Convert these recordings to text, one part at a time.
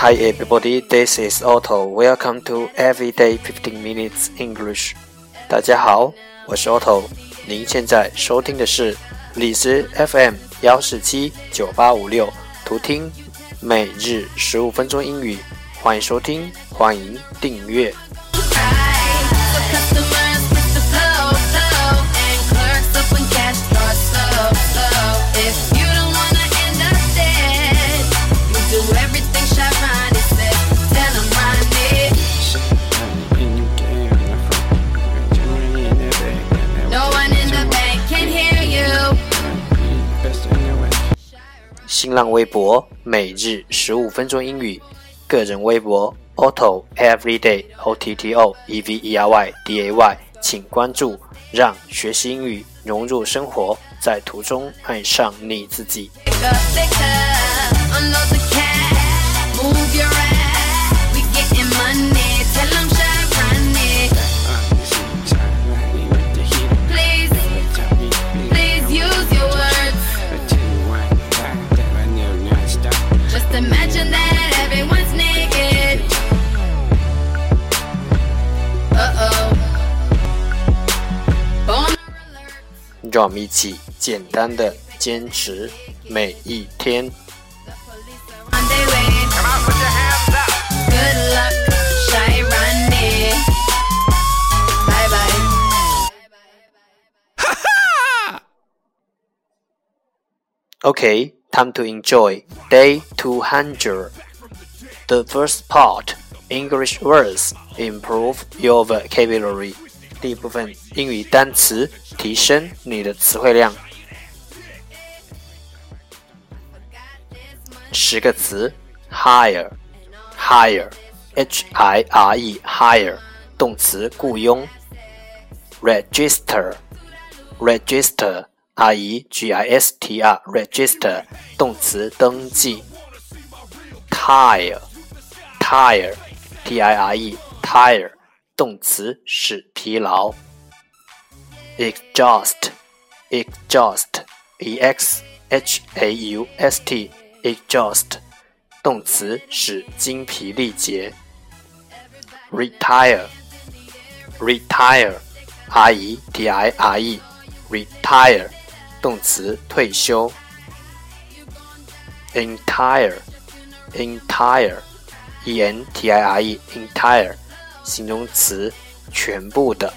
Hi everybody, this is Otto. Welcome to Everyday 15 Minutes English. 大家好，我是 Otto。您现在收听的是荔枝 FM 幺四七九八五六，图听每日十五分钟英语。欢迎收听，欢迎订阅。新浪微博每日十五分钟英语，个人微博 Otto Everyday O T T O E V E R Y D A Y，请关注，让学习英语融入生活，在途中爱上你自己。让我们一起简单的坚持每一天。Okay, time to enjoy day 200. The first part English words improve your vocabulary. 第一部分英语单词， 提升你的词汇量。十个词：hire，hire，h i r e，hire，动词，雇佣；register，register，r e g i s t r，register，动词，登记；tire，tire，t i r e，tire。动词使疲劳。exhaust，exhaust，e x h a u s t，exhaust，动词使精疲力竭。retire，retire，r e t i r e，retire，动词退休。entire，entire，e n t i r e，entire。形容词，全部的。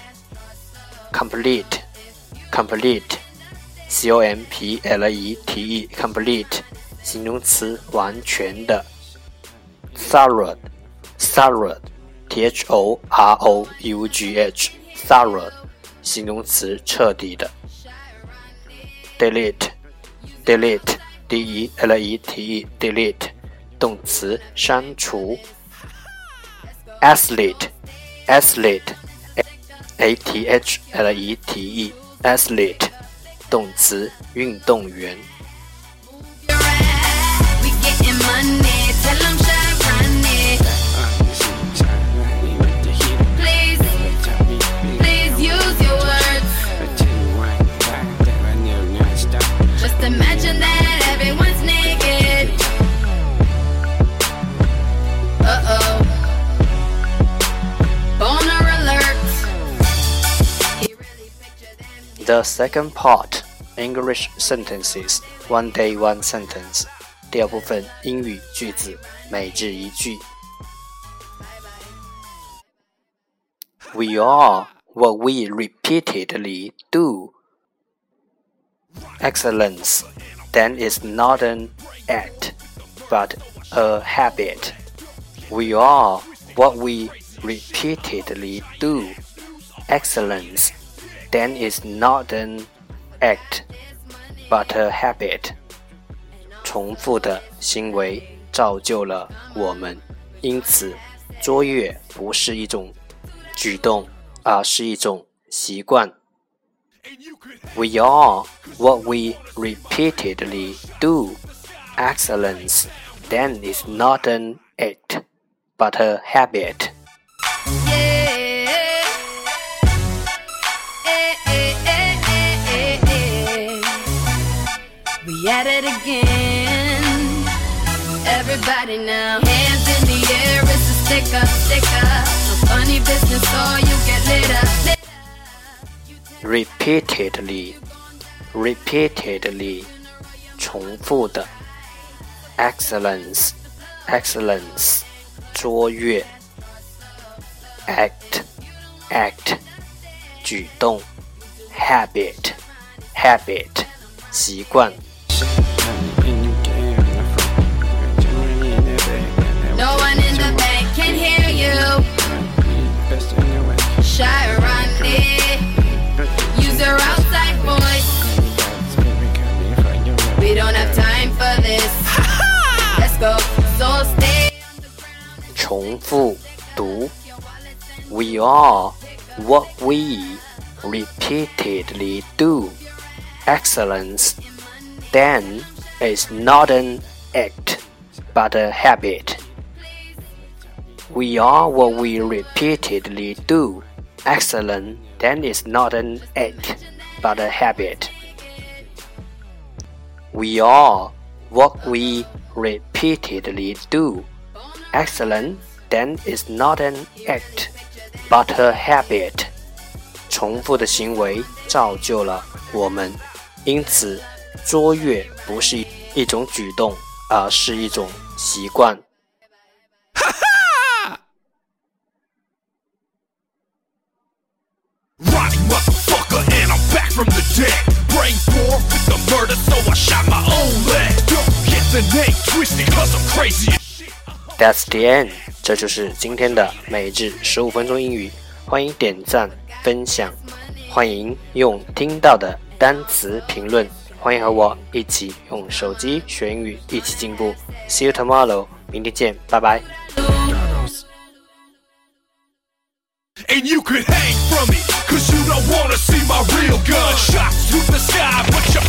complete，complete，c o m p l e t e，complete，形容词，完全的。thorough，thorough，t h o r o u g h，thorough，形容词，彻底的。delete，delete，d e l e t e，delete，动词，删除。athlete。athlete, a t h l e t e, athlete，动词，运动员。The second part English sentences one day one sentence 第二部分英语句子每日一句。We are what we repeatedly do. Excellence then is not an act, but a habit. We are what we repeatedly do. Excellence then is not an act, but a habit. 重复的行为造就了我们，因此卓越不是一种举动，而是一种习惯。We are what we repeatedly do. Excellence then is not an act, but a habit. at it again. Everybody body now. Hands in the air, it's a sticker, sticker. Funny business, or you get lit up. Repeatedly, repeatedly，重复的。Excellence, excellence，卓越。Act, act，举动。Habit, habit，习惯。 Are what we repeatedly do. Excellence then is not an act but a habit. We are what we repeatedly do. Excellence then is not an act but a habit. We are what we repeatedly do. Excellent then is not an act, but her habit，重复的行为造就了我们，因此卓越不是一种举动，而是一种习惯。哈哈！Ronnie motherfucker the end. 这就是今天的每日十五分钟英语。欢迎点赞分享，欢迎用听到的单词评论，欢迎和我一起用手机学英语，一起进步。See you tomorrow，明天见，拜拜。And you could hang from it, cause you don't wanna see my real gun shots through the sky but you